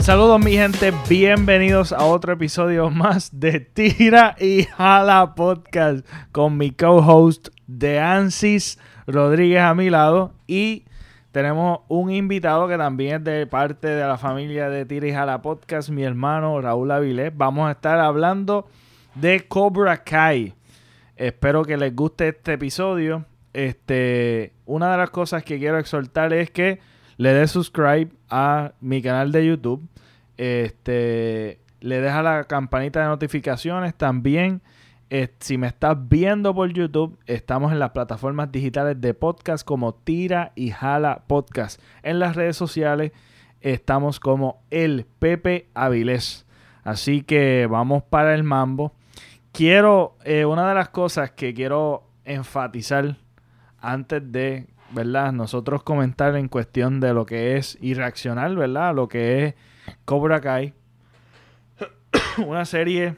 Saludos mi gente, bienvenidos a otro episodio más de Tira y Jala Podcast con mi co-host de Ansis Rodríguez a mi lado y tenemos un invitado que también es de parte de la familia de Tira y Jala Podcast, mi hermano Raúl Avilés. Vamos a estar hablando de Cobra Kai. Espero que les guste este episodio. Este, una de las cosas que quiero exhortar es que le des subscribe a mi canal de YouTube. Este, le deja la campanita de notificaciones también. Eh, si me estás viendo por YouTube, estamos en las plataformas digitales de podcast como Tira y Jala Podcast. En las redes sociales estamos como el Pepe Avilés. Así que vamos para el mambo. Quiero, eh, una de las cosas que quiero enfatizar antes de, ¿verdad? Nosotros comentar en cuestión de lo que es irracional, ¿verdad? Lo que es Cobra Kai. Una serie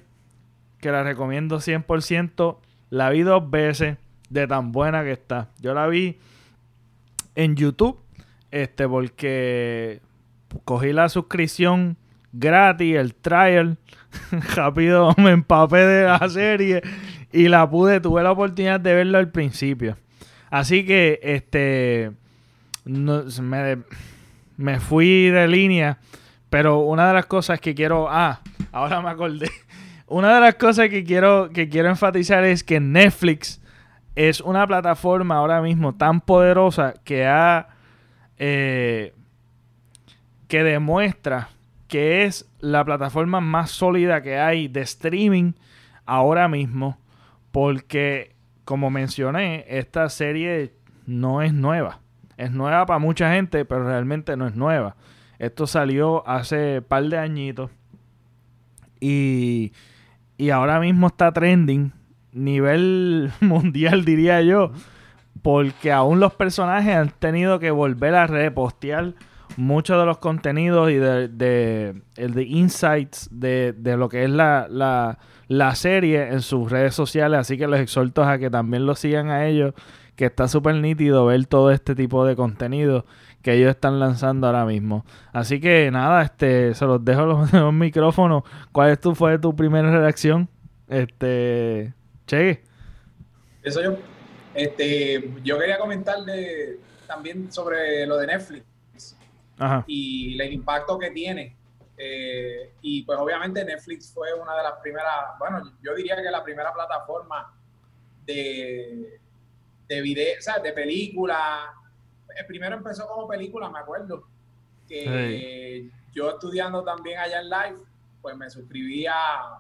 que la recomiendo 100%. La vi dos veces de tan buena que está. Yo la vi en YouTube este porque cogí la suscripción gratis, el trial. Rápido me empapé de la serie y la pude, tuve la oportunidad de verlo al principio. Así que este me, me fui de línea pero una de las cosas que quiero. Ah, ahora me acordé. Una de las cosas que quiero, que quiero enfatizar es que Netflix es una plataforma ahora mismo tan poderosa que ha. Eh, que demuestra que es la plataforma más sólida que hay de streaming ahora mismo. Porque, como mencioné, esta serie no es nueva. Es nueva para mucha gente, pero realmente no es nueva. Esto salió hace par de añitos. Y, y ahora mismo está trending. Nivel mundial, diría yo. Porque aún los personajes han tenido que volver a repostear muchos de los contenidos y de, de, de insights de, de, lo que es la, la, la, serie en sus redes sociales. Así que los exhorto a que también lo sigan a ellos, que está súper nítido ver todo este tipo de contenido que ellos están lanzando ahora mismo. Así que nada, este, se los dejo los, los micrófonos. ¿Cuál es tu, fue tu primera reacción? Este, Che. Eso yo. Este, yo quería comentarle también sobre lo de Netflix Ajá. y el impacto que tiene. Eh, y pues obviamente Netflix fue una de las primeras, bueno, yo diría que la primera plataforma de, de video, o sea, de películas primero empezó como película, me acuerdo. Que yo estudiando también allá en live, pues me suscribí a,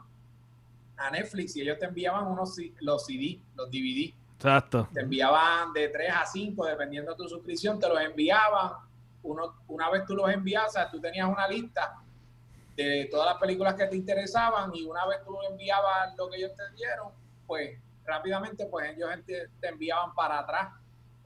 Netflix y ellos te enviaban unos los CD, los DVD. Exacto. Te enviaban de 3 a 5, dependiendo de tu suscripción, te los enviaban. Uno, una vez tú los enviabas, tú tenías una lista de todas las películas que te interesaban y una vez tú enviabas lo que ellos te dieron, pues rápidamente pues ellos te enviaban para atrás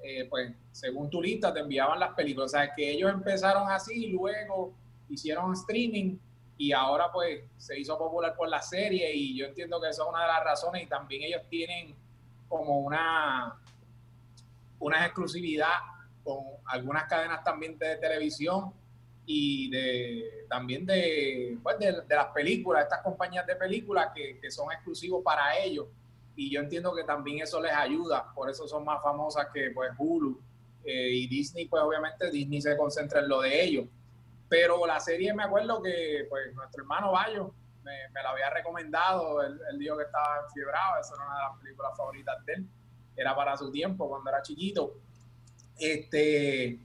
eh, pues según tu lista te enviaban las películas. O sea, que ellos empezaron así, luego hicieron streaming y ahora pues se hizo popular por la serie y yo entiendo que eso es una de las razones y también ellos tienen como una, una exclusividad con algunas cadenas también de televisión y de también de, pues, de, las películas, estas compañías de películas que, que son exclusivos para ellos. Y yo entiendo que también eso les ayuda, por eso son más famosas que pues Hulu eh, y Disney, pues obviamente Disney se concentra en lo de ellos. Pero la serie me acuerdo que pues nuestro hermano Bayo me, me la había recomendado, él, dijo que estaba enfiebrado, esa era una de las películas favoritas de él, era para su tiempo cuando era chiquito. Este,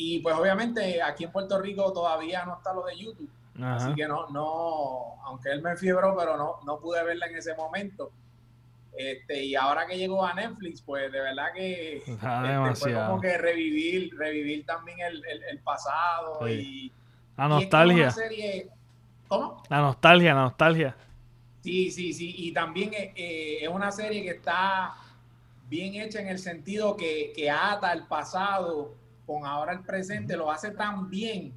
y pues obviamente aquí en Puerto Rico todavía no está lo de YouTube. Así que no, no, aunque él me enfiebró, pero no, no pude verla en ese momento. Este, y ahora que llegó a Netflix, pues de verdad que este, fue como que revivir, revivir también el, el, pasado y la nostalgia. ¿Cómo? La nostalgia, la nostalgia. Sí, sí, sí. Y también eh, eh, es una serie que está bien hecha en el sentido que, que ata el pasado con ahora el presente, lo hace tan bien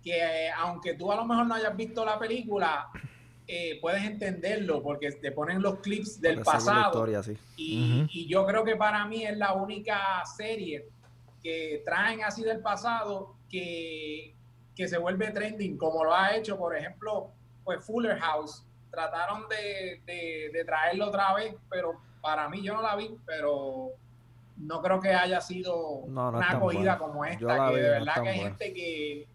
que eh, aunque tú a lo mejor no hayas visto la película, eh, puedes entenderlo porque te ponen los clips del pasado. y, yo creo que para mí es la única serie que traen así del pasado que que se vuelve trending, como lo ha hecho, por ejemplo, pues Fuller House. Trataron de, de, traerlo otra vez, pero para mí yo no la vi, pero no creo que haya sido una acogida como esta, que de verdad que hay gente que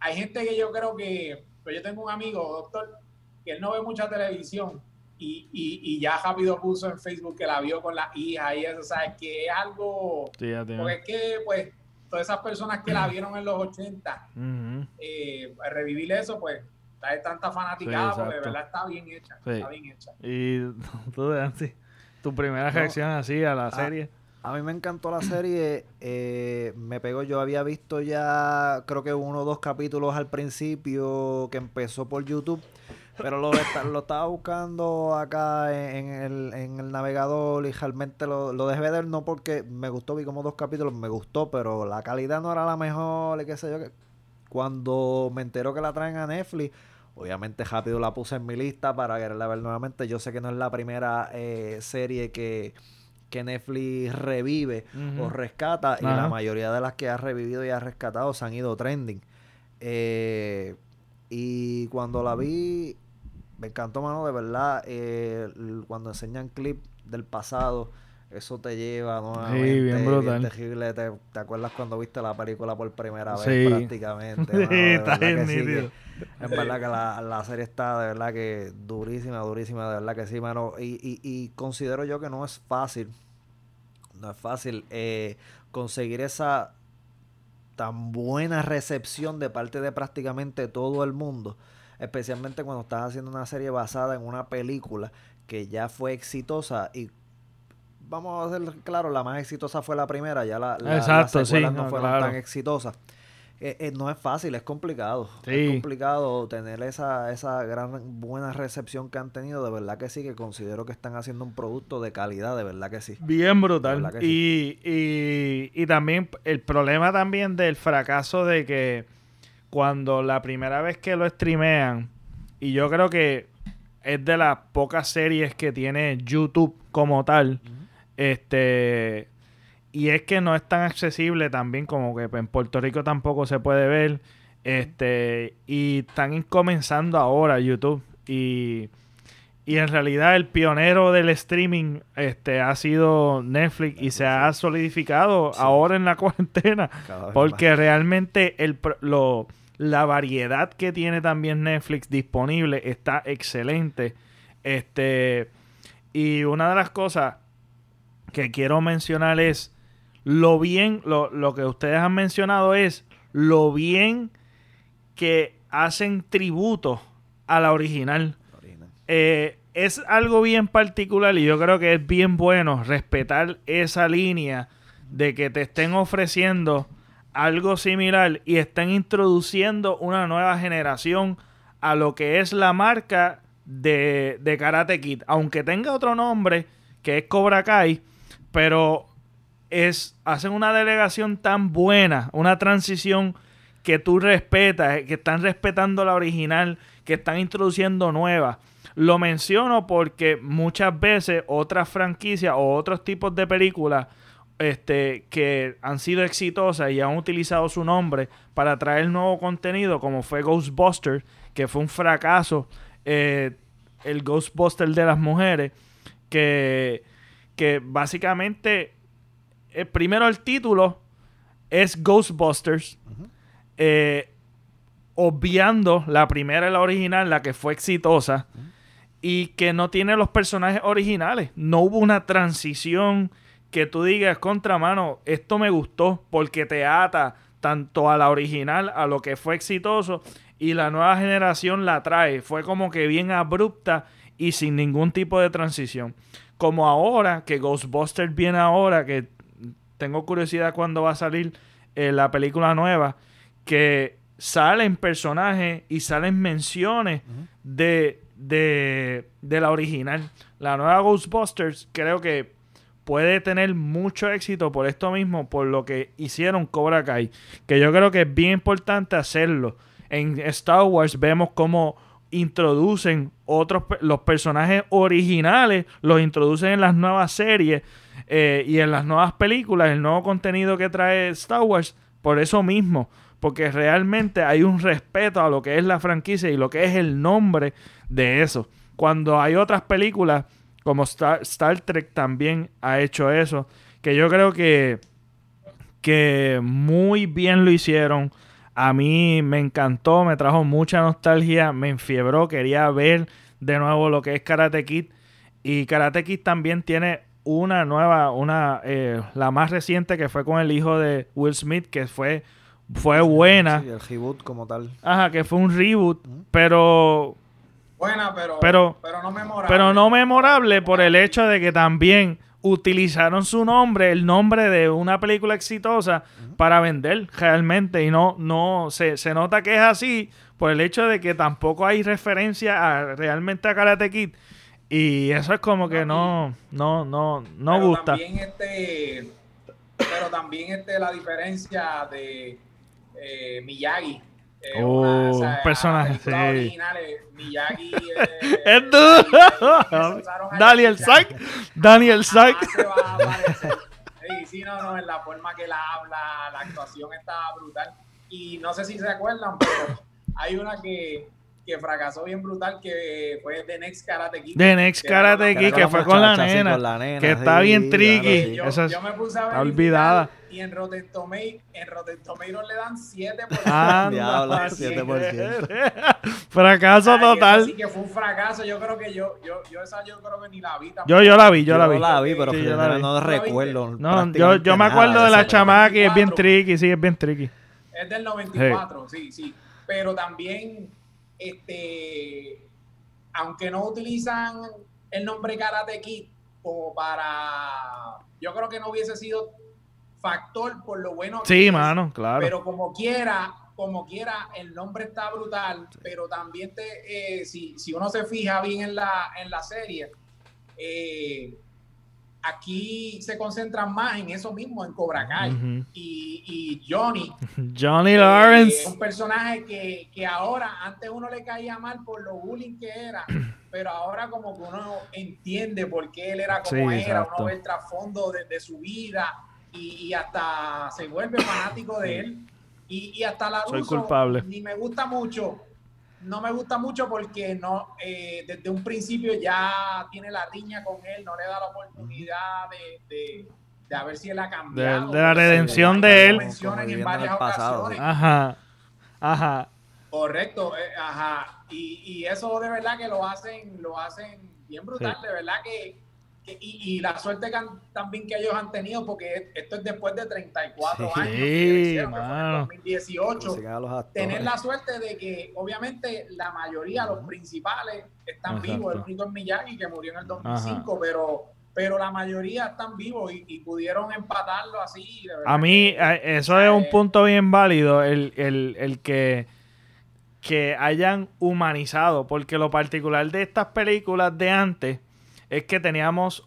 hay gente que yo creo que, pues yo tengo un amigo, doctor, que él no ve mucha televisión y, y, ya rápido puso en Facebook que la vio con la hija y eso, ¿sabes? Que es algo, porque es que pues todas esas personas que la vieron en los 80, eh, revivir eso, pues hay tanta fanaticada porque de verdad está bien hecha, está bien hecha. Y tú, sí tu primera reacción así a la serie. A mí me encantó la serie. Eh, me pegó. Yo había visto ya, creo que uno o dos capítulos al principio que empezó por YouTube. Pero lo, lo estaba buscando acá en, el, en el navegador y realmente lo, lo dejé de ver no porque me gustó, vi como dos capítulos, me gustó, pero la calidad no era la mejor y qué sé yo. Cuando me entero que la traen a Netflix, Obviamente rápido la puse en mi lista para quererla ver nuevamente. Yo sé que no es la primera eh, serie que, que Netflix revive o rescata. Y la mayoría de las que ha revivido y ha rescatado se han ido trending. Eh, y cuando la vi, me encantó, mano, de verdad. Eh, cuando enseñan clips del pasado eso te lleva nuevamente. Sí, bien brutal. ¿Te, acuerdas cuando viste la película por primera vez prácticamente? Sí, está bien En verdad que la, serie está de verdad que durísima, durísima, de verdad que sí, mano. Y, y, y considero yo que no es fácil, no es fácil eh, conseguir esa tan buena recepción de parte de prácticamente todo el mundo. Especialmente cuando estás haciendo una serie basada en una película que ya fue exitosa y vamos a ser claro, la más exitosa fue la primera, ya la, la Exacto, las no, fueron tan exitosas. Eh, eh, no es fácil, es complicado. Es complicado tener esa, esa gran buena recepción que han tenido. De verdad que sí, que considero que están haciendo un producto de calidad, de verdad que sí. Bien brutal. y, y, y también el problema también del fracaso de que cuando la primera vez que lo streamean, y yo creo que es de las pocas series que tiene YouTube como tal, este. Y es que no es tan accesible también como que en Puerto Rico tampoco se puede ver. Este. Y están comenzando ahora YouTube. Y. Y en realidad el pionero del streaming este, ha sido Netflix y se ha solidificado ahora en la cuarentena. Porque realmente el, lo, la variedad que tiene también Netflix disponible está excelente. Este, y una de las cosas, que quiero mencionar es lo bien, lo, lo que ustedes han mencionado es lo bien que hacen tributo a la original. Eh, es algo bien particular y yo creo que es bien bueno respetar esa línea de que te estén ofreciendo algo similar y estén introduciendo una nueva generación a lo que es la marca de, de Karate Kid. Aunque tenga otro nombre, que es Cobra Kai, pero es hacen una delegación tan buena, una transición que tú respetas, que están respetando la original, que están introduciendo nuevas. Lo menciono porque muchas veces otras franquicias o otros tipos de películas este, que han sido exitosas y han utilizado su nombre para traer nuevo contenido, como fue Ghostbusters, que fue un fracaso, eh, el Ghostbuster de las mujeres, que que básicamente, eh, primero el título es Ghostbusters, eh, obviando la primera y la original, la que fue exitosa, y que no tiene los personajes originales. No hubo una transición que tú digas, contra mano, esto me gustó porque te ata tanto a la original, a lo que fue exitoso, y la nueva generación la trae. Fue como que bien abrupta y sin ningún tipo de transición. Como ahora, que Ghostbusters viene ahora, que tengo curiosidad cuando va a salir eh, la película nueva, que salen personajes y salen menciones de, de, de la original. La nueva Ghostbusters creo que puede tener mucho éxito por esto mismo, por lo que hicieron Cobra Kai. Que yo creo que es bien importante hacerlo. En Star Wars vemos como introducen otros los personajes originales los introducen en las nuevas series eh, y en las nuevas películas el nuevo contenido que trae Star Wars por eso mismo porque realmente hay un respeto a lo que es la franquicia y lo que es el nombre de eso. Cuando hay otras películas, como Star, Star Trek también ha hecho eso, que yo creo que, que muy bien lo hicieron. A mí me encantó, me trajo mucha nostalgia, me enfiebró, quería ver de nuevo lo que es Karate Kid. Y Karate Kid también tiene una nueva, una, eh, la más reciente que fue con el hijo de Will Smith, que fue, fue buena. Sí, el reboot como tal. Ajá, que fue un reboot, pero Buena, pero, Pero- pero, no memorable. pero no memorable por el hecho de que también utilizaron su nombre, el nombre de una película exitosa para vender realmente y no no se, se nota que es así por el hecho de que tampoco hay referencia a, realmente a Karate Kid y eso es como que no no no no Pero gusta. También este, pero también este, la diferencia de eh, Miyagi. eh, Oh, una- o sea, un personaje, Miyagi. eh, Es Miyagi, duro. a Daniel Sack, Daniel Sack. Sí, no, no, en la forma que la habla, la actuación está brutal. Y no sé si se acuerdan, pero hay una que, que fracasó bien brutal que fue The Next Karate Kid. The Next Que Karate Kid, que fue con la sí, nena, con la nena, que está sí, bien tricky. claro, sí. yo, yo me puse a ver está olvidada. y en Rotten Tomatoes, en Rotten Tomatoes le dan 7 por Anda, Diablo, así 7%. que- Fracaso total. Así que fue un fracaso. Yo creo que yo, yo, yo esa yo creo que ni la vi tampoco. Yo, yo la vi, yo, la vi. pero Sí, que yo la vi. no ¿Tú la viste? recuerdo. No, yo, yo me acuerdo de la chamaca y es bien 94. tricky, sí, es bien tricky. Es del 94, sí, sí. Pero también, este, aunque no utilizan el nombre Karate Kid como para, yo creo que no hubiese sido factor por lo bueno que Sí, es, mano, claro. Pero como quiera, como quiera, el nombre está brutal, pero también te, eh, si, si uno se fija bien en la, en la serie, eh, aquí se concentran más en eso mismo, en Cobra Kai. Ujú. y, y Johnny, Johnny eh, Lawrence. un personaje que, que ahora, antes uno le caía mal por lo bullying que era, pero ahora como que uno entiende por qué él era como Sí, era, exacto. uno ve el trasfondo de, de su vida y, y hasta se vuelve fanático de él. Y, y hasta la Soy culpable. ni me gusta mucho, no me gusta mucho porque no eh, desde un principio ya tiene la riña con él, no le da la oportunidad de, de, de a ver si él ha cambiado. de la redención de él. en varias el pasado, ocasiones. Ajá. Ajá. Correcto, eh, ajá. Y, y eso de verdad que lo hacen, lo hacen bien brutal, de verdad que- y, y la suerte que han- también que ellos han tenido, porque esto es después de 34 Sí, años que hicieron, que fue en mano. 2018. Consigan a los actores. Tener la suerte de que, obviamente, la mayoría, los principales, están Exacto. vivos. El único es Miyagi, que murió en el 2005, pero pero la mayoría están vivos y, y pudieron empatarlo así. de verdad A mí, eso es un eh, punto bien válido, el, el- el que, que hayan humanizado, porque lo particular de estas películas de antes es que teníamos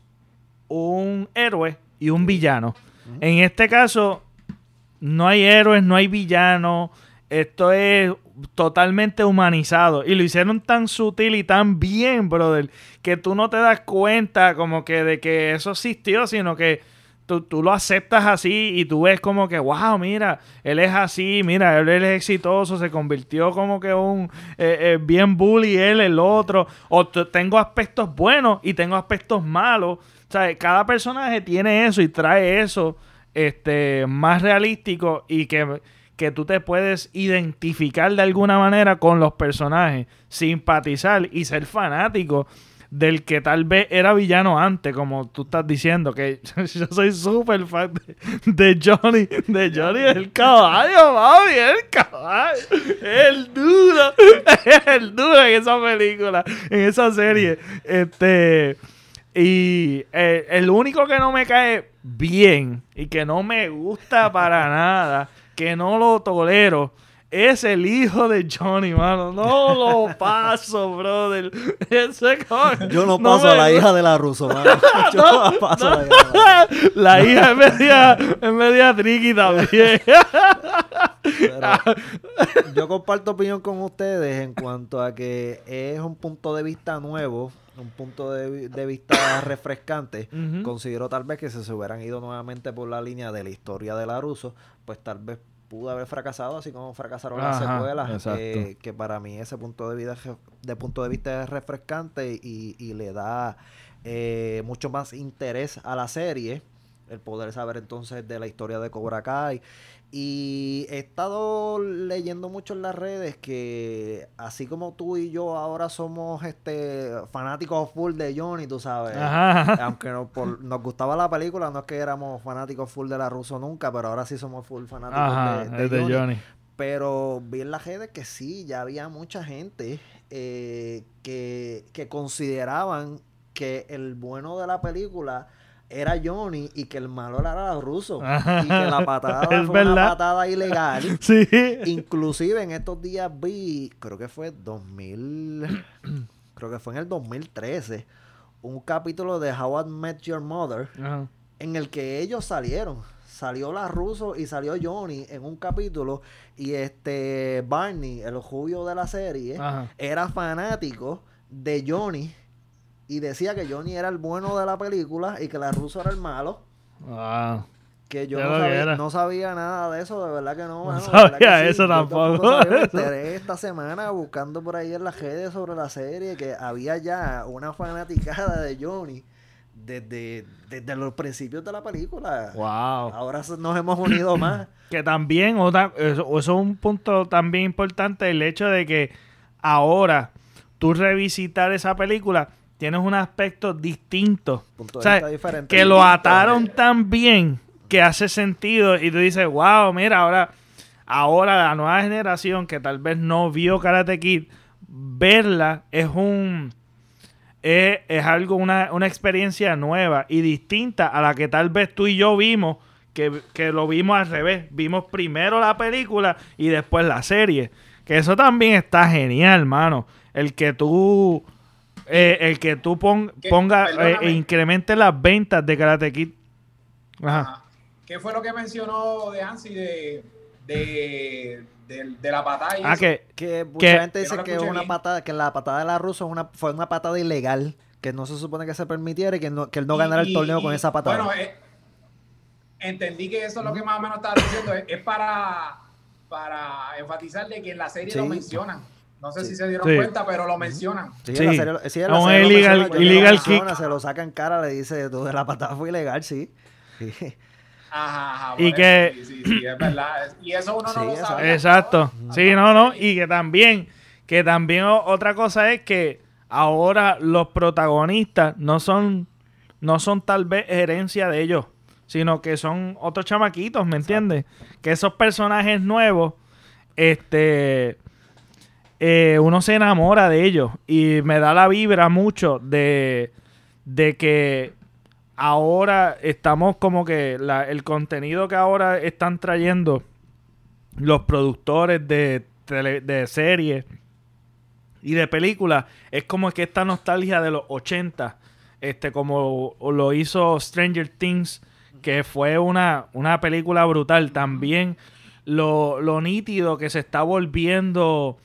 un héroe y un villano. En este caso, no hay héroes, no hay villanos, esto es totalmente humanizado. Y lo hicieron tan sutil y tan bien, brother, que tú no te das cuenta como que de que eso existió, sino que tú, tú lo aceptas así y tú ves como que, wow, mira, él es así, mira, él, es exitoso, se convirtió como que un eh, eh, bien bully él, el otro. O tengo aspectos buenos y tengo aspectos malos. Cada personaje tiene eso y trae eso este, más realístico y que, que tú te puedes identificar de alguna manera con los personajes, simpatizar y ser fanático del que tal vez era villano antes, como tú estás diciendo, que yo soy súper fan de, de Johnny, de Johnny el caballo, mami, el caballo, el duro, el duro en esa película, en esa serie, este... Y eh, el único que no me cae bien y que no me gusta para nada, que no lo tolero, es el hijo de Johnny, mano. No lo paso, brother. Ese co- Yo no paso me a la hija de la ruso, mano. Yo no paso a la hija de la. La hija es media, es media tricky también. Pero yo comparto opinión con ustedes en cuanto a que es un punto de vista nuevo, un punto de, vi- de vista refrescante. Considero tal vez que si se hubieran ido nuevamente por la línea de la historia de Laruso, pues tal vez pudo haber fracasado, así como fracasaron las secuelas. eh, que para mí ese punto de, vida, de punto de vista es refrescante y, y le da eh, mucho más interés a la serie. El poder saber entonces de la historia de Cobra Kai. Y he estado leyendo mucho en las redes que así como tú y yo ahora somos este fanáticos full de Johnny, tú sabes. Ajá. Aunque no- por- nos gustaba la película, no es que éramos fanáticos full de la Russo nunca, pero ahora sí somos full fanáticos Ajá, de, de de Johnny. Johnny. Pero vi en las redes que sí, ya había mucha gente eh, que, que consideraban que el bueno de la película era Johnny y que el malo era Russo. Ajá. Y que la patada Es fue una patada ilegal. Sí. Inclusive en estos días vi, creo que fue 2000, creo que fue en el 2013, un capítulo de How I Met Your Mother Ajá. en el que ellos salieron. Salió la Russo y salió Johnny en un capítulo y este Barney, el judío de la serie, Ajá. era fanático de Johnny y decía que Johnny era el bueno de la película y que la Russo era el malo. Wow. Que yo no sabía, era. no sabía nada de eso, de verdad que no. No mano, que sabía eso tampoco. enteré esta semana buscando por ahí en las redes sobre la serie que había ya una fanaticada de Johnny desde, desde los principios de la película. Wow. Ahora nos hemos unido más. Que también, otra, eso, eso es un punto también importante, el hecho de que ahora tú revisitar esa película tienes un aspecto distinto. O sea, que lo ataron tan bien que hace sentido y tú dices, wow, mira, ahora, ahora la nueva generación que tal vez no vio Karate Kid, verla es un... Es, es algo, una, una experiencia nueva y distinta a la que tal vez tú y yo vimos, que, que lo vimos al revés. Vimos primero la película y después la serie. Que eso también está genial, mano. El que tú... eh, el que tú pon- ponga eh, e incremente las ventas de Karate Kid. Ajá. Ajá. ¿Qué fue lo que mencionó de Ansi de, de, de, de la patada? y Ah, eso? que Que mucha que- gente Que dice no que una patada, que la patada de la una, fue una patada ilegal, que no se supone que se permitiera y que, no, que él no Y- ganara el torneo y- con esa patada. Bueno, eh, entendí que eso es lo que más o menos estaba diciendo. Es, es para, para enfatizar de que en la serie Sí. lo mencionan. No sé Sí. si se dieron Sí. cuenta, pero lo mencionan. Sí, Sí. la serie- la Es kick. Se lo saca en cara, le dice, tú de la patada fue ilegal, sí. Sí. Ajá, ajá. Y que- Sí, sí, sí, es verdad. Y eso uno Sí, no lo exacto. sabe. Exacto. Sí, no, no. Y que también, que también otra cosa es que ahora los protagonistas no son, no son tal vez herencia de ellos, sino que son otros chamaquitos, ¿me entiendes? Que esos personajes nuevos, este, eh, uno se enamora de ellos. Y me da la vibra mucho de, de que ahora estamos como que el contenido que ahora están trayendo los productores de, de series y de películas es como que esta nostalgia de los 80 este como lo hizo Stranger Things que fue una, una película brutal. También lo, lo nítido que se está volviendo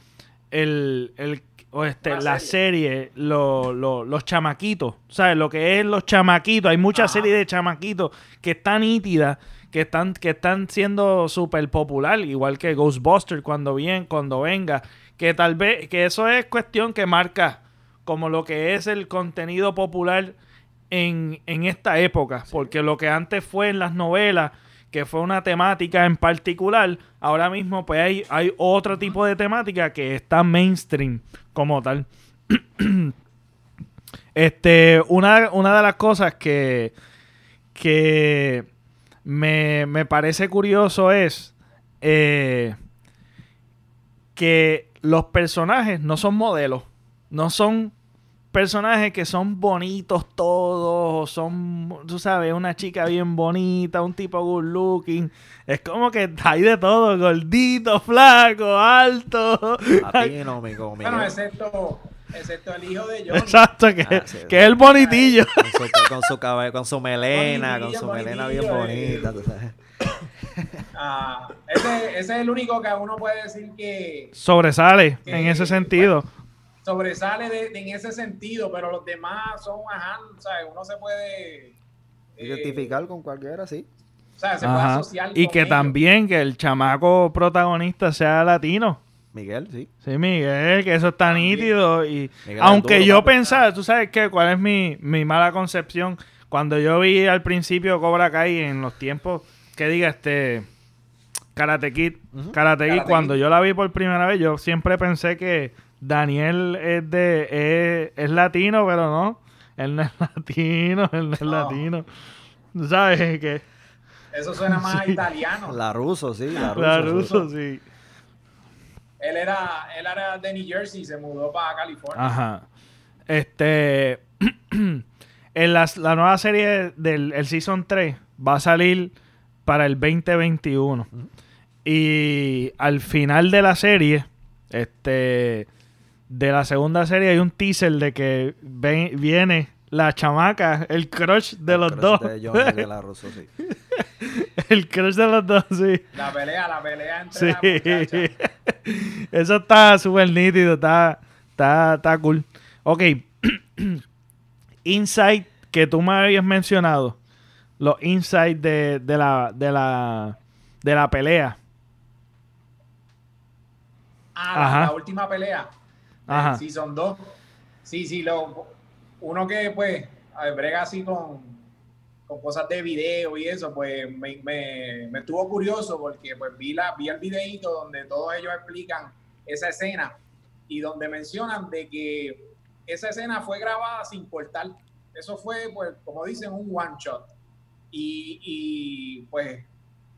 el, el- o este, Una la serie. serie, lo- lo- los chamaquitos, ¿sabes? Lo que es los chamaquitos, hay muchas Ajá. series de chamaquitos que están nítidas, que están, que están siendo súper popular, igual que Ghostbusters cuando bien, cuando venga, que tal vez, que eso es cuestión que marca como lo que es el contenido popular en, en esta época, porque lo que antes fue en las novelas, que fue una temática en particular, ahora mismo pues hay, hay otro tipo de temática que está mainstream como tal. este, una, una de las cosas que, que me, me parece curioso es eh, que los personajes no son modelos, no son personajes que son bonitos todos, o son, tú sabes, una chica bien bonita, un tipo good looking. Es como que hay de todo, gordito, flaco, alto. Latino, mi mi- Bueno, excepto, excepto el hijo de Johnny. Exacto, que, Ah, sí, que es el bonitillo. Con su, con su cabello, con su melena, con su melena bien bonitillo, bonita, tú sabes. Ah, ese, ese es el único que uno puede decir que Sobresale Que- en ese sentido. Sobresale de- de- en ese sentido, pero los demás son, ajá, ¿sabes? Uno se puede... eh, Identificar con cualquiera, sí. O sea, se puede asociar Y con que ellos. también que el chamaco protagonista sea latino. Miguel, sí. Sí, Miguel, que eso está nítido. Y Miguel aunque duro, yo pensaba, tú sabes qué, cuál es mi, mi mala concepción. Cuando yo vi al principio Cobra Kai en los tiempos, que diga este Karate Kid, Ujú. Karate Kid, Karate cuando Kid. yo la vi por primera vez, yo siempre pensé que Daniel es de es, es latino, pero no, él no es latino, él no es No. latino. Tú sabes que Eso suena más a italiano. La ruso, sí. La ruso. la sí. ruso sí. Él era, él era de New Jersey y se mudó para California. Ajá. Este. en las- la nueva serie del el Season 3 va a salir para el 2021. Y al final de la serie, este. De la segunda serie hay un teaser de que ven- viene la chamaca, el crush de El los crush dos. De Johnny de la ruso, sí. el crush de los dos, sí. La pelea, la pelea entre Sí. las muchachas. Eso está súper nítido, está, está, está cool. Ok. Insight que tú me habías mencionado. Los insights de, de la, de la de la pelea. Ah, la, Ajá. la última pelea. Ajá. Ajá. Season 2. Sí, sí, lo, uno que pues brega así con, con cosas de video y eso, pues me, me, me estuvo curioso porque pues vi, la, vi el videito donde todos ellos explican esa escena y donde mencionan de que esa escena fue grabada sin cortar. Eso fue, pues, como dicen, un one shot. Y, y, pues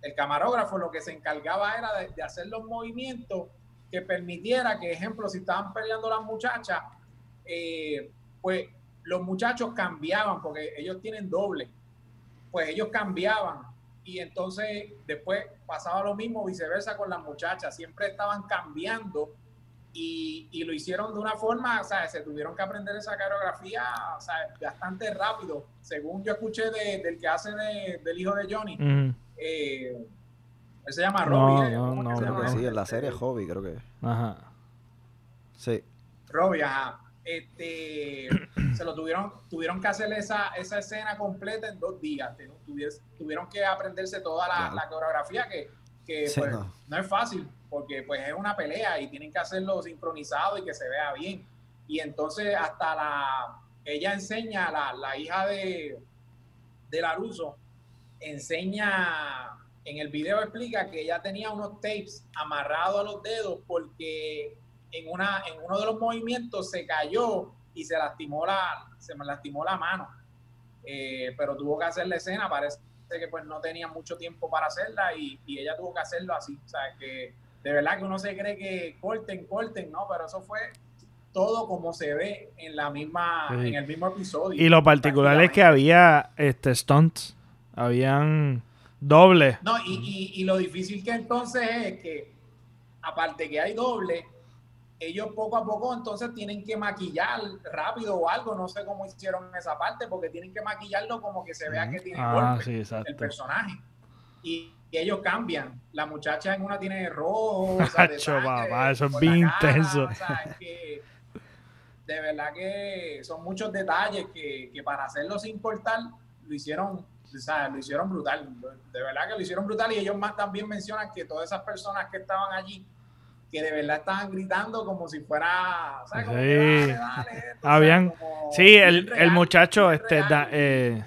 el camarógrafo lo que se encargaba era de, de hacer los movimientos que permitiera que, ejemplo, si estaban peleando las muchachas, eh, pues los muchachos cambiaban, porque ellos tienen doble, pues ellos cambiaban. Y entonces después pasaba lo mismo, viceversa con las muchachas, siempre estaban cambiando y, y lo hicieron de una forma, o sea, se tuvieron que aprender esa coreografía, o sea, bastante rápido. Según yo escuché de- del que hace de- del hijo de Johnny, Mm, eh, él se llama No, Robbie. ¿eh? no, ¿Cómo es que no, se Creo que sí, en la serie Hobby, creo que. ajá. Sí. Robbie, ajá. Este, se lo tuvieron, tuvieron que hacer esa, esa escena completa en dos días. Tuvieron que aprenderse toda la, la coreografía que, que, Sí, pues, no. no. es fácil, porque pues es una pelea y tienen que hacerlo sincronizado y que se vea bien. Y entonces hasta la, ella enseña, la, la hija de, de Laruso, enseña, en el video explica que ella tenía unos tapes amarrados a los dedos porque en, una, en uno de los movimientos se cayó y se lastimó la, se me lastimó la mano. Eh, pero tuvo que hacer la escena, parece que pues no tenía mucho tiempo para hacerla y, y ella tuvo que hacerlo así. O sea, que de verdad que uno se cree que corten, corten, ¿no? Pero eso fue todo como se ve en la misma, Sí. en el mismo episodio. Y lo particular es que había este stunts, habían doble. No, y, y, y lo difícil que entonces es que, aparte que hay doble, ellos poco a poco entonces tienen que maquillar rápido o algo, no sé cómo hicieron esa parte, porque tienen que maquillarlo como que se vea que tiene Ah, golpe sí, el personaje. Y, y ellos cambian. La muchacha en una tiene rojo, o sea, de sangre eso es bien intenso. o sea, es que de verdad que son muchos detalles que, que para hacerlo sin cortar lo hicieron, o sea, lo hicieron brutal. De verdad que lo hicieron brutal y ellos más también mencionan que todas esas personas que estaban allí que de verdad estaban gritando como si fuera, ¿sabes? Como Sí. que, dale, dale, esto, o sea, Habían- como Sí, el, real, el muchacho, este, da- eh,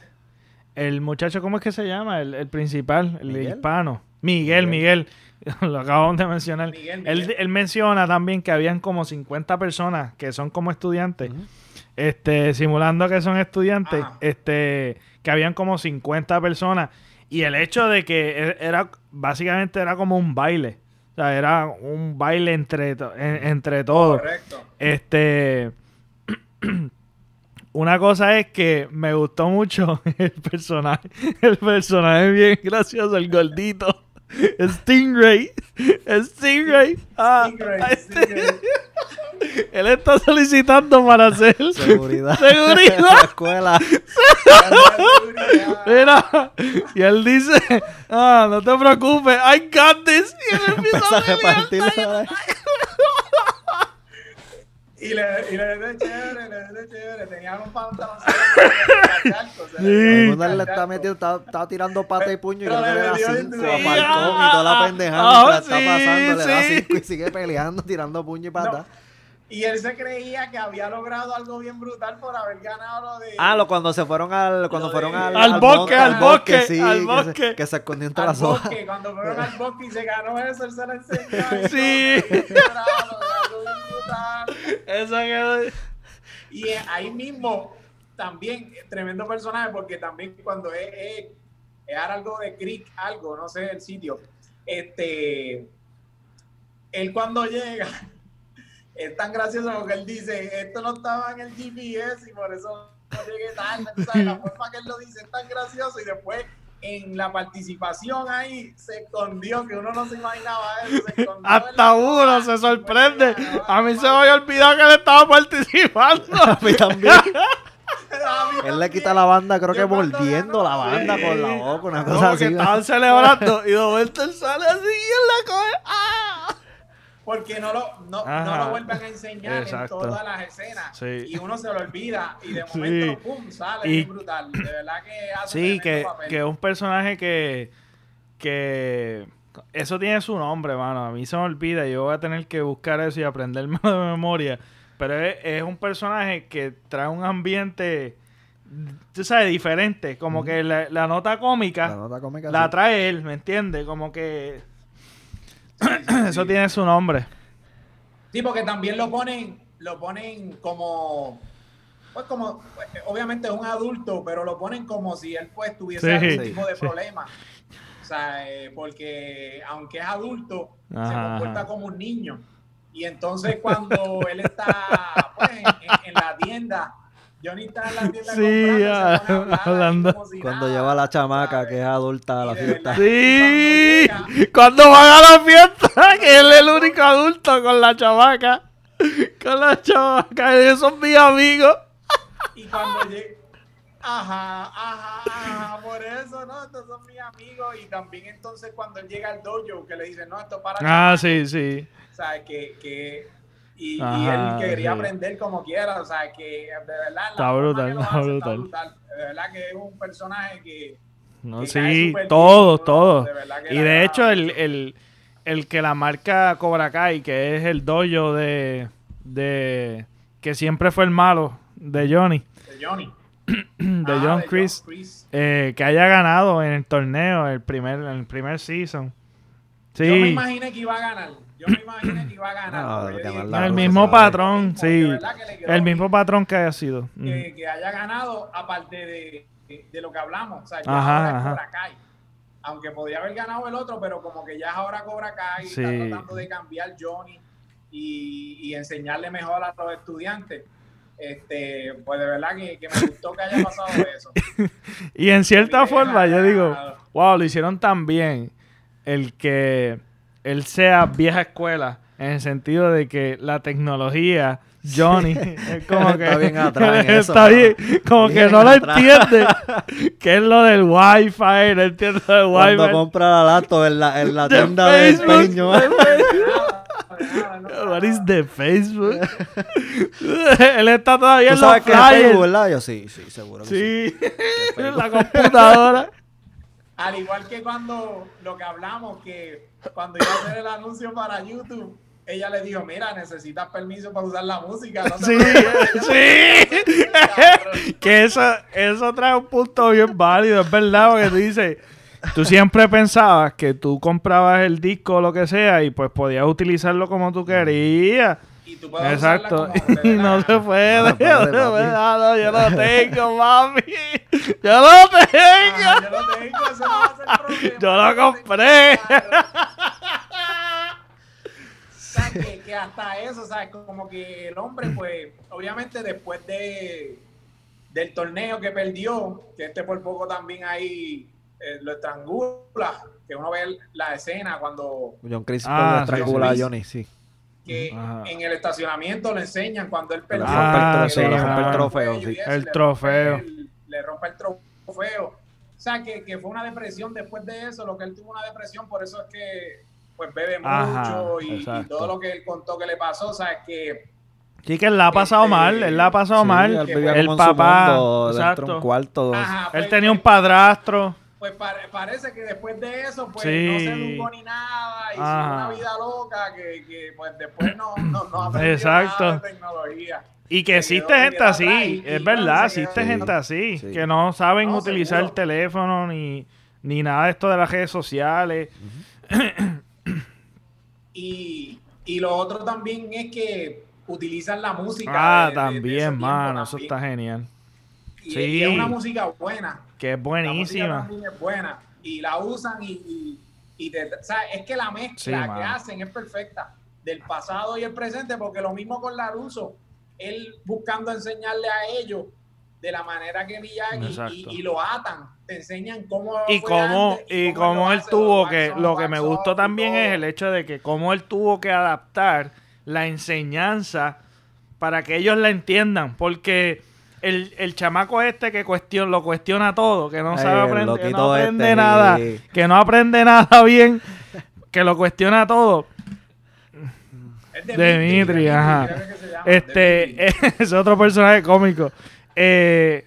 el muchacho, ¿cómo es que se llama? El, el principal, el ¿Miguel? hispano. Miguel, Miguel. Lo acabamos de mencionar. Miguel, Él, Miguel. él menciona también que habían como 50 personas que son como estudiantes, este, simulando que son estudiantes, Ajá. este, que habían como 50 personas. Y el hecho de que e- era, básicamente era como un baile. O sea, era un baile entre, to- entre todos. Correcto. Este. Una cosa es que me gustó mucho el personaje. El personaje bien gracioso, el gordito. Stingray. Stingray. Ah, Stingray, este- Stingray. él está solicitando para hacer Seguridad. Seguridad. En la escuela. Mira, y él dice, ah, no te preocupes, I got this. Y él empieza Empieza a a repartir. Y le, y le de chévere, le de chévere. Tenían un pantalón. Sí. El mundo le está metiendo, está, está tirando pata y puño y Pero creo que le le da metió cinco bien a duro. Falcón y toda la pendejada Ah, mientras está pasando, le da sí. cinco y sigue peleando, tirando puño y pata. Y él se creía que había logrado algo bien brutal por haber ganado lo de. Ah, lo cuando se fueron al, cuando Lo fueron de- al, Al bosque, al bosque, sí, al que se- bosque. Que, se escondió entre al las hojas. bosque. Cuando fueron al bosque y se ganó eso, él se lo enseñó. Sí. Eso. Y eh, ahí mismo, también, tremendo personaje, porque también cuando es, es, algo de Creek, algo, no sé el sitio, este, él cuando llega, es tan gracioso porque él dice, esto no estaba en el GPS y por eso no llegué tarde, sabes, la forma que él lo dice es tan gracioso y después en la participación ahí se escondió, que uno no se imaginaba eso. se Hasta uno se sorprende. que A mí se me había olvidado que él estaba participando. A mí también. Él le quita la banda, creo Yo que mordiendo la banda sí. con la boca, una Como cosa que así. estaban celebrando y de momento él sale así y él la coge. ¡Ah! Porque no lo, no, no lo vuelven a enseñar Exacto. en todas las escenas. Sí. Y uno se lo olvida y de Sí. momento, ¡pum! sale Y- bien brutal. De verdad que hace Sí, que, papel. que es un personaje que, que eso tiene su nombre, mano. A mí se me olvida. Yo voy a tener que buscar eso y aprenderme de memoria. Pero es, es un personaje que trae un ambiente, tú sabes, diferente. Como que la, la nota cómica La nota cómica. la sí. trae él, ¿me entiendes? Como que eso tiene su nombre. Sí, porque también lo ponen, lo ponen como, pues como, obviamente es un adulto, pero lo ponen como si él pues tuviese Sí, algún tipo de sí. problema. O sea, eh, porque aunque es adulto, se comporta como un niño. Y entonces cuando él está pues, en, en- en la tienda, Johnny está en la tienda Sí, se ah, a hablar hablando. si Cuando nada, lleva a la chamaca ¿sabes? que es adulta a la fiesta. Sí, cuando llega- cuando van a la fiesta, que él es el único adulto con la chavaca. Con la chavaca, esos son mis amigos. Y cuando llegue. Ajá, ajá, ajá, por eso, ¿no? Estos son mis amigos. Y también entonces cuando él llega al dojo, que le dicen, no, esto es para Ah, chamacos", sí, sí. O sea, que, que y, y Ajá, él quería sí. aprender como quiera, o sea, que de verdad Está brutal, está hace brutal. De verdad que es un personaje que, No, que sí, todos, todos. de Y de hecho, el, el, el que la marca Cobra Kai, que es el dojo de, de. que siempre fue el malo de Johnny, de Johnny. de Ah, John Chris, Chris. eh, que haya ganado en el torneo, el primer, el primer season. Yo me Sí, imaginé que iba a ganar. Yo me imaginé que iba a ganar. No, porque yo ganar dije, la "Coño, el mismo patrón, sí. verdad que le quedó El bien. mismo patrón que haya sido. Que, que haya ganado, aparte de, de, de lo que hablamos. O sea, ya Ajá, ahora. Cobra Kai. Aunque podía haber ganado el otro, pero como que ya es ahora Cobra Kai, Sí. está tratando de cambiar Johnny y, y enseñarle mejor a los estudiantes. Este, pues de verdad que, que me gustó que haya pasado eso. Y en cierta forma, yo digo, wow, lo hicieron tan bien el que él sea vieja escuela, en el sentido de que la tecnología, Johnny, es como que Está bien atrás en eso, está bien, como que Bien no lo entiende, que es lo del wifi, no entiende lo del Cuando wifi. compra la laptop en la, en la tienda de empeño. What is the Facebook? él está todavía ¿Tú en los sabes que es. Facebook, verdad? Yo sí, sí, seguro que sí. Sí, en la computadora. Al igual que cuando lo que hablamos, que cuando iba a hacer el anuncio para YouTube, ella le dijo, mira, necesitas permiso para usar la música. No Sí, preocupes". sí. Que eso, eso trae un punto bien válido, es verdad, porque tú dices, tú siempre pensabas que tú comprabas el disco o lo que sea y pues podías utilizarlo como tú querías. Y tú puedes usarla Exacto. como no se puede. No no se papi. puede. Ah, no, yo lo tengo, mami. Yo lo tengo. yo lo tengo, eso no va a ser problema. Yo lo compré. Claro. O sea, que, que hasta eso, ¿sabes? Como que el hombre, pues, obviamente después de del torneo que perdió, que este por poco también ahí eh, lo estrangula, que uno ve la escena cuando John Chris Ah, sí, estrangula sí. a Johnny, sí. Que Ajá. en el estacionamiento le enseñan cuando él perdió. el Ah, trofeo, sí, le rompe el trofeo, cuello y sí. eso, El le trofeo. rompe el- le rompe el trofeo. O sea, que, que fue una depresión después de eso, lo que él tuvo una depresión, por eso es que pues bebe Ajá, mucho y, todo lo que él contó que le pasó, o sea, que Sí, que él la ha pasado Este, mal, él la ha pasado Sí, mal. él vivía el papá, dentro de exacto. un cuarto. Ajá, Él tenía un padrastro. Pues pare- parece que después de eso, pues Sí. no se educó ni nada, hizo Ajá. una vida loca que, que pues después no, no, no aprendió Exacto. nada de tecnología. Y que Se existe quedó- gente así, atrás es verdad, existe gente así, Sí. que no saben No, utilizar el teléfono ni, ni nada de esto de las redes sociales. Y, y lo otro también es que utilizan la música. Ah, de- de- de también, tiempo mano, eso está genial. Y, sí. y es una música buena. Que es La música buenísima. también es buena. Y la usan y, y, y te- o sea, es que la mezcla Sí, que mano. hacen es perfecta del pasado y el presente, porque lo mismo con Laruso, él buscando enseñarle a ellos de la manera que Miyagi y, y lo atan, te enseñan cómo Y cómo, antes y cómo cómo lo él hace, tuvo los que, lo que me gustó también todo. es el hecho de que cómo él tuvo que adaptar la enseñanza para que ellos la entiendan, porque el, el chamaco este que cuestiona, lo cuestiona todo, que no Ay, sabe aprender, que no aprende este, nada, que no aprende nada bien, que lo cuestiona todo. Es Dimitri, ajá. creo que se llama, Este Dimitri. es otro personaje cómico. Eh,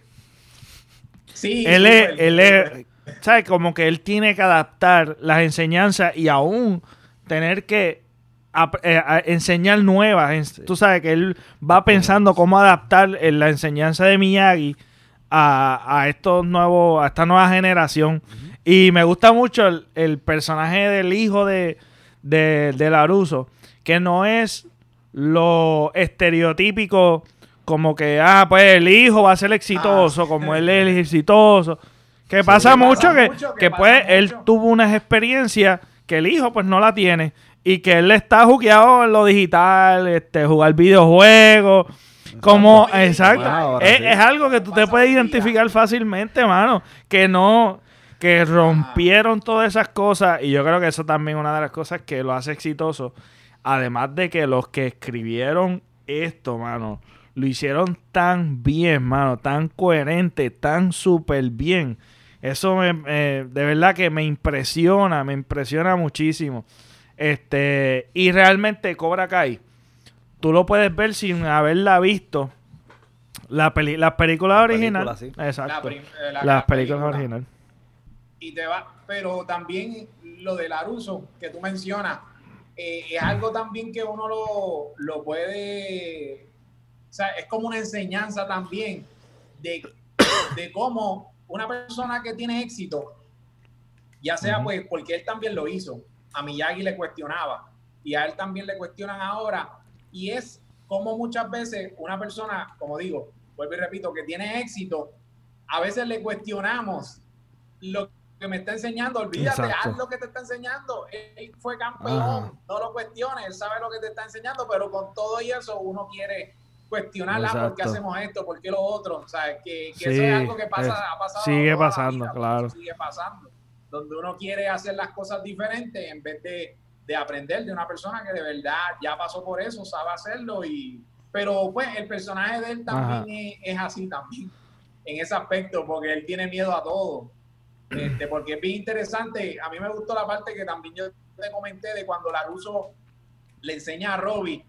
sí, él es, él es. ¿sabes? Como que él tiene que adaptar las enseñanzas y aún tener que eh, a- enseñar nuevas. En- Tú sabes que él va pensando cómo adaptar eh, la enseñanza de Miyagi a, estos nuevos, a esta nueva generación. Y me gusta mucho el, el personaje del hijo de, de, de Laruso, que no es lo estereotípico como que, ah, pues el hijo va a ser exitoso, Ah. como él es exitoso. Que pasa mucho que, mucho, que que pasa pues él tuvo unas experiencias que el hijo pues no la tiene y que él está jugueado en lo digital, este, jugar videojuegos, como, Exacto. es, sí. es algo que tú te puedes identificar fácilmente, mano, que no, que rompieron todas esas cosas y yo creo que eso también es una de las cosas que lo hace exitoso, además de que los que escribieron esto, mano, lo hicieron tan bien, mano, tan coherente, tan súper bien. Eso me, me- de verdad que me impresiona, me impresiona muchísimo. Este, y realmente Cobra Kai, tú lo puedes ver sin haberla visto. La peli- las películas La originales. película, Exacto. La eh, la- las la películas película. originales. y te va, pero también lo de Laruso que tú mencionas, eh, es algo también que uno lo, lo puede, o sea, es como una enseñanza también de, de cómo una persona que tiene éxito, ya sea pues porque él también lo hizo, a Miyagi le cuestionaba y a él también le cuestionan ahora, y es como muchas veces una persona, como digo, vuelvo y repito, que tiene éxito, a veces le cuestionamos lo que me está enseñando, olvídate, Exacto. haz lo que te está enseñando. Él fue campeón, Ajá. no lo cuestiones, él sabe lo que te está enseñando, pero con todo y eso uno quiere cuestionarla por qué Exacto. hacemos esto, por qué lo otro, o sea, que, que Sí, eso es algo que pasa, es- ha pasado sigue pasando, vida, claro. sigue pasando, donde uno quiere hacer las cosas diferentes en vez de, de aprender de una persona que de verdad ya pasó por eso, sabe hacerlo y pero pues el personaje de él también es, es así también en ese aspecto porque él tiene miedo a todo. Este, porque es bien interesante a mí me gustó la parte que también yo te comenté de cuando Laruso le enseña a Robbie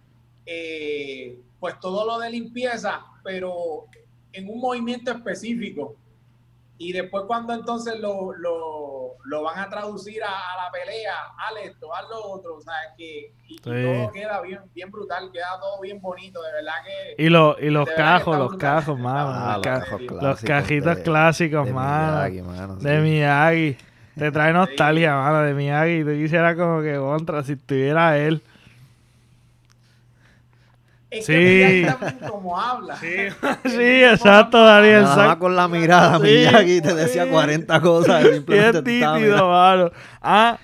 eh, pues todo lo de limpieza pero en un movimiento específico. Y después cuando entonces lo, lo, lo van a traducir a, a la pelea, haz esto, haz lo otro, o sea, que y, y Sí. todo queda bien, bien brutal, queda todo bien bonito, de verdad que... Y, lo, y los cajos, los cajos, mano. Ah, los, los ca- cajos los los clásicos cajitos de- clásicos, de mano. Miyagi, mano, De sí. Miyagi. Te trae nostalgia, mano, de Miyagi. Tú quisieras como que contra si estuviera él. Es Sí. que Miyagi también como habla. Sí, El sí, exacto, no- Daniel. Nada con la mirada, Sí, Miyagi te decía sí. 40 cosas. y simplemente Bien mirando. mano. Ah,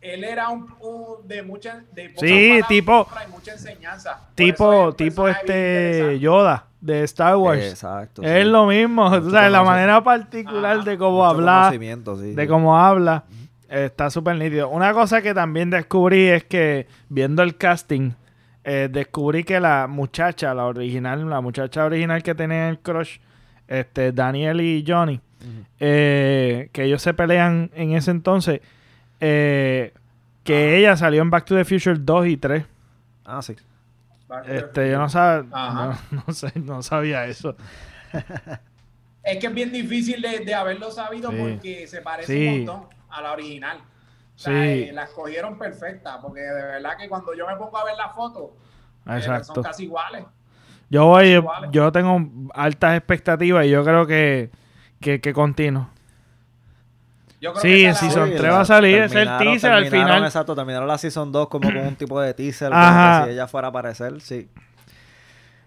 Él era un, un- de mucha... De Sí, palabras tipo- y mucha enseñanza. Tipo, es tipo este. Yoda de Star Wars. Exacto. es sí. lo mismo, Mucho tú sabes, la manera particular de cómo hablar, sí, de sí. cómo habla, está súper nítido. Una cosa que también descubrí es que viendo el casting, eh, descubrí que la muchacha, la original, la muchacha original que tenía el crush, este, Daniel y Johnny, eh, que ellos se pelean en ese entonces, eh, que ella salió en Back to the Future 2 y 3. Ah, sí. Este, yo no, sab- no, no sé, no sabía eso. Es que es bien difícil de, de haberlo sabido Sí. porque se parece Sí. un montón a la original. O sea, Sí. eh, las cogieron perfectas, porque de verdad que cuando yo me pongo a ver las fotos, eh, son casi iguales. Yo voy, iguales. yo tengo altas expectativas y yo creo que, que, que continuo. Yo creo Sí, que en Season última. tres va a salir, es el teaser al final. Exacto, terminaron la Season 2 como con un tipo de teaser. Ajá. Como que si ella fuera a aparecer, sí.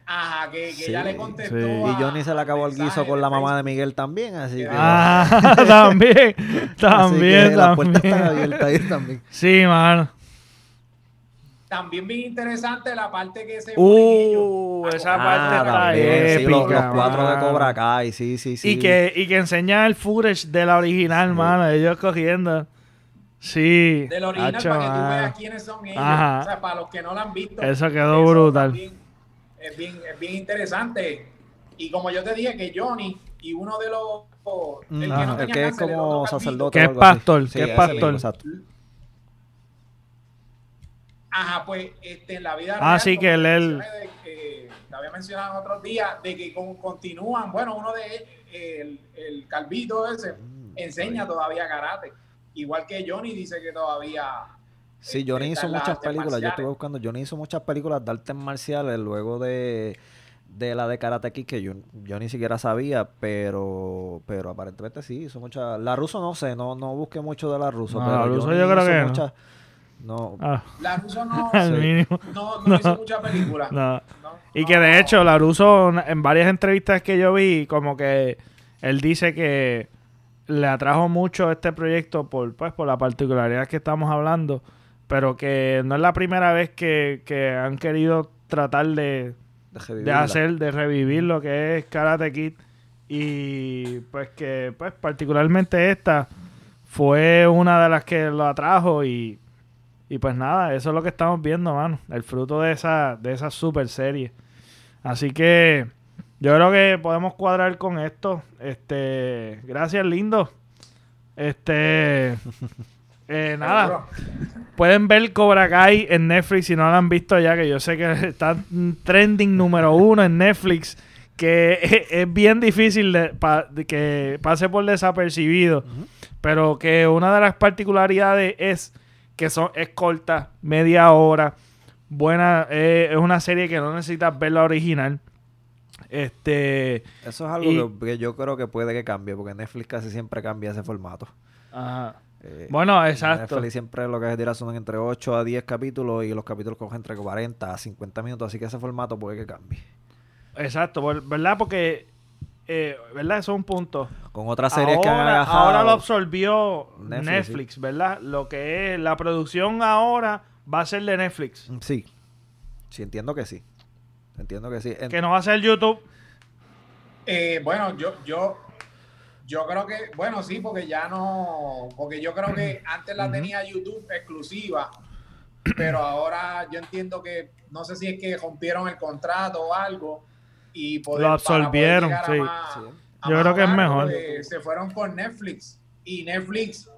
Ajá, que, que Sí, ella le contestó. sí. Y Johnny se le acabó el guiso con la mamá de. Miguel también, así que... Ah, también, así también, que las puertas están también. abiertas ahí también. Sí, mano. También bien interesante la parte que se Uh, esa coger parte la está también, sí, los, los épica, cuatro de. Cobra Kai, sí, sí, sí. Y que, y que enseña el footage de la original, mano, ellos cogiendo. Sí. Del original hacho, para que tú veas quiénes son ellos. Ajá. O sea, para los que no lo han visto. Eso quedó brutal. también Es bien, es bien interesante. Y como yo te dije que Johnny y uno de los... El que, Ajá, no el tenía que es cáncer, el como sacerdote. Que es pastor, Sí, que es pastor. mismo, exacto. Ajá, pues este, en la vida Ah, sí, como que él- mencioné de que te había mencionado en otros días, de que con- continúan, bueno, uno de ellos, el, el calvito ese, Mm, enseña todavía karate. Igual que Johnny dice que todavía... Sí, Johnny hizo muchas películas. Yo estuve buscando. Johnny hizo muchas películas de artes marciales luego de, de la de Karate Kid que yo, yo ni siquiera sabía, pero pero aparentemente sí, hizo muchas. La ruso no sé, no no busqué mucho de la ruso. No, pero la ruso Johnny yo creo hizo que no. muchas- no. Ah, La Russo no, Sí. no, no hizo muchas películas. No. No, Y que no. de hecho, Laruso, en varias entrevistas que yo vi, como que él dice que le atrajo mucho este proyecto por, pues, por la particularidad que estamos hablando, pero que no es la primera vez que, que han querido tratar de, de hacer, de revivir lo que es Karate Kid. Y pues que, pues, particularmente esta fue una de las que lo atrajo y, y pues nada, eso es lo que estamos viendo, mano. El fruto de esa, de esa super serie. Así que yo creo que podemos cuadrar con esto. Este, gracias, lindo. Este, eh, nada. Pueden ver Cobra Kai en Netflix si no lo han visto ya, que yo sé que está trending número uno en Netflix, que es, es bien difícil de, pa- de que pase por desapercibido, pero que una de las particularidades es que son, es corta, media hora, buena, eh, es una serie que no necesitas ver la original. Este, Eso es algo Y- que yo creo que puede que cambie, porque Netflix casi siempre cambia ese formato. ajá. Eh, bueno, exacto. Netflix siempre lo que es dirá son entre 8 a 10 capítulos y los capítulos cogen entre 40 a 50 minutos, así que ese formato puede que cambie. Exacto, ¿verdad? Porque, eh, ¿verdad? Eso es un punto. Con otras series que han agajado. ahora lo absorbió Netflix, Netflix, ¿verdad? Lo que es la producción ahora va a ser de Netflix. Sí. Sí, entiendo que sí. Entiendo que sí. Que no va a ser YouTube. Eh, bueno, yo, yo, yo creo que, bueno, sí, porque ya no, porque yo creo que antes la tenía YouTube exclusiva, pero ahora yo entiendo que, no sé si es que rompieron el contrato o algo y poder, Lo poder absorbieron, sí. más- Sí. a Yo creo que es mejor. pues, se fueron con Netflix y Netflix,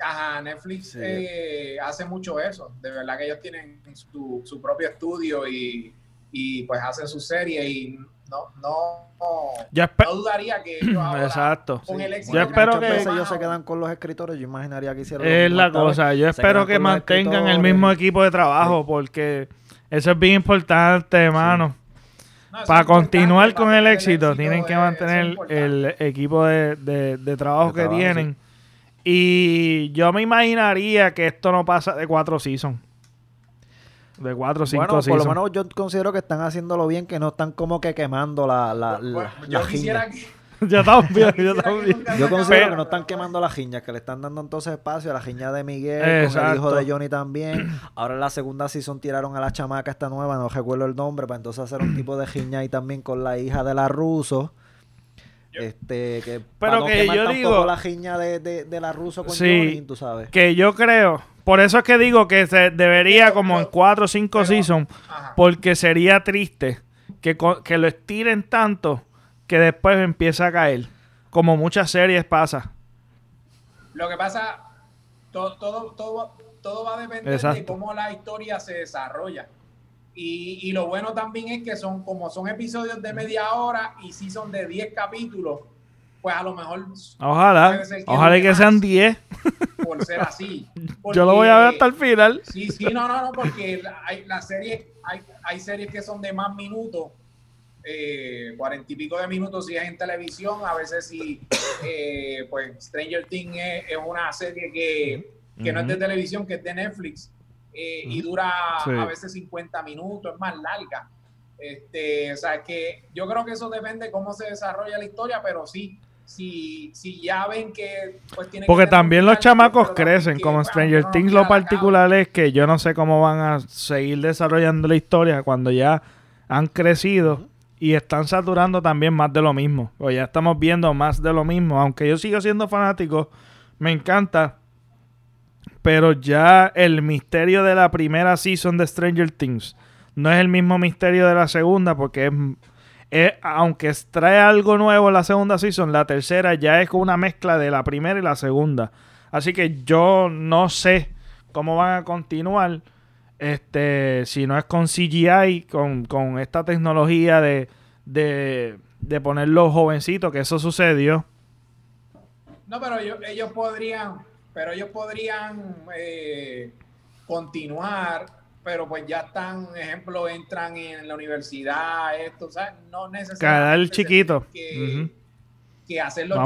ajá, Netflix Sí. eh, hace mucho eso. De verdad que ellos tienen su, su propio estudio y, y pues hacen su serie y no, no, Yo, no dudaría que ellos ahora, Exacto. con el éxito Yo que espero que- Muchas tenido, veces ellos se mano, quedan con los escritores. Yo imaginaría que hicieron lo Es la cosa. Yo espero que mantengan el mismo equipo de trabajo porque eso es bien importante, hermano. no, eso Para continuar con el éxito, tienen que mantener el equipo de, de- de trabajo De que trabajo, tienen. Y yo me imaginaría que esto no pasa de cuatro seasons. De cuatro o cinco Bueno, por lo menos yo considero que están haciéndolo bien, que no están como que quemando la, la, la, Bueno, la yo quisiera jiña. que, yo también, yo que también. Yo considero que no están quemando la jiña, que le están dando entonces espacio a la jiña de Miguel, con el hijo de Johnny también. Ahora en la segunda season tiraron a la chamaca esta nueva, no recuerdo el nombre, para entonces hacer un tipo de jiña ahí también con la hija de la ruso. Este, que Pero para no que yo tampoco digo- la jiña de, de, de la ruso con Sí. Johnny, tú sabes. Que yo creo, por eso es que digo que se debería Pero- como en cuatro o cinco pero- seasons, Ajá. porque sería triste que, que lo estiren tanto que después empieza a caer, como muchas series pasa. Lo que pasa, todo, todo, todo, todo va a depender Exacto. de cómo la historia se desarrolla. Y, y, lo bueno también es que son, como son episodios de media hora y si son de 10 capítulos, pues a lo mejor. Ojalá, ojalá que sean 10. Por ser así. Yo lo voy a ver hasta el final. Sí, sí, no, no, no, porque hay, la serie, hay, hay series que son de más minutos eh, cuarenta y pico de minutos si es en televisión, a veces si, eh, pues Stranger Things es, una serie que, que no es de televisión, que es de Netflix eh, y dura a veces 50 minutos, es más larga. Este, o sea, que yo creo que eso depende de cómo se desarrolla la historia, pero sí, si, si ya ven que pues tiene Porque también los chamacos crecen, como Stranger Things lo particular es que yo no sé cómo van a seguir desarrollando la historia cuando ya han crecido y están saturando también más de lo mismo. O ya estamos viendo más de lo mismo. Aunque yo sigo siendo fanático, me encanta. Pero ya el misterio de la primera season de Stranger Things no es el mismo misterio de la segunda, porque es, aunque trae algo nuevo en la segunda season, la tercera ya es una mezcla de la primera y la segunda. Así que yo no sé cómo van a continuar este, si no es con CGI, con, esta tecnología de, de, de poner los jovencitos, que eso sucedió. No, pero ellos, podrían, pero ellos podrían eh, continuar, pero pues ya están, ejemplo, entran en la universidad, esto, sea, no necesariamente. Cada el chiquito. Que, que hacerlo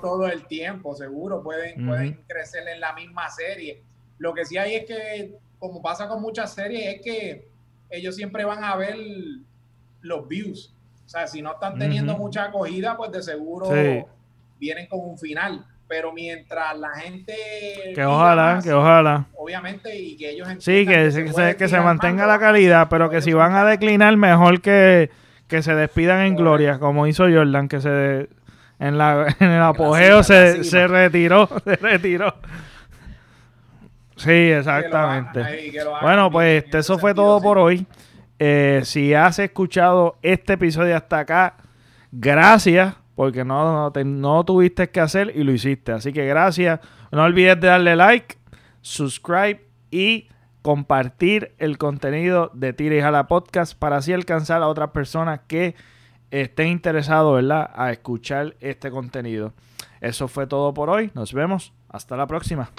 todo el tiempo, seguro, pueden, pueden crecer en la misma serie. Lo que sí hay es que como pasa con muchas series, es que ellos siempre van a ver los views. O sea, si no están teniendo mucha acogida, pues de seguro vienen con un final. Pero mientras la gente... Que ojalá, que ojalá. Obviamente, y que ellos... Sí, que, se, que se mantenga la calidad, pero que si van a declinar, mejor que, que se despidan en gloria, como hizo Jordan, que se... En, la, en el apogeo se, se retiró, se retiró. Sí, exactamente. bueno, pues eso fue todo por hoy. Eh, si has escuchado este episodio hasta acá, gracias, porque no, no, tuviste que hacer y lo hiciste. Así que gracias. No olvides de darle like, subscribe y compartir el contenido de Tira y Jala Podcast para así alcanzar a otras personas que estén interesados, ¿verdad?, a escuchar este contenido. Eso fue todo por hoy. Nos vemos. Hasta la próxima.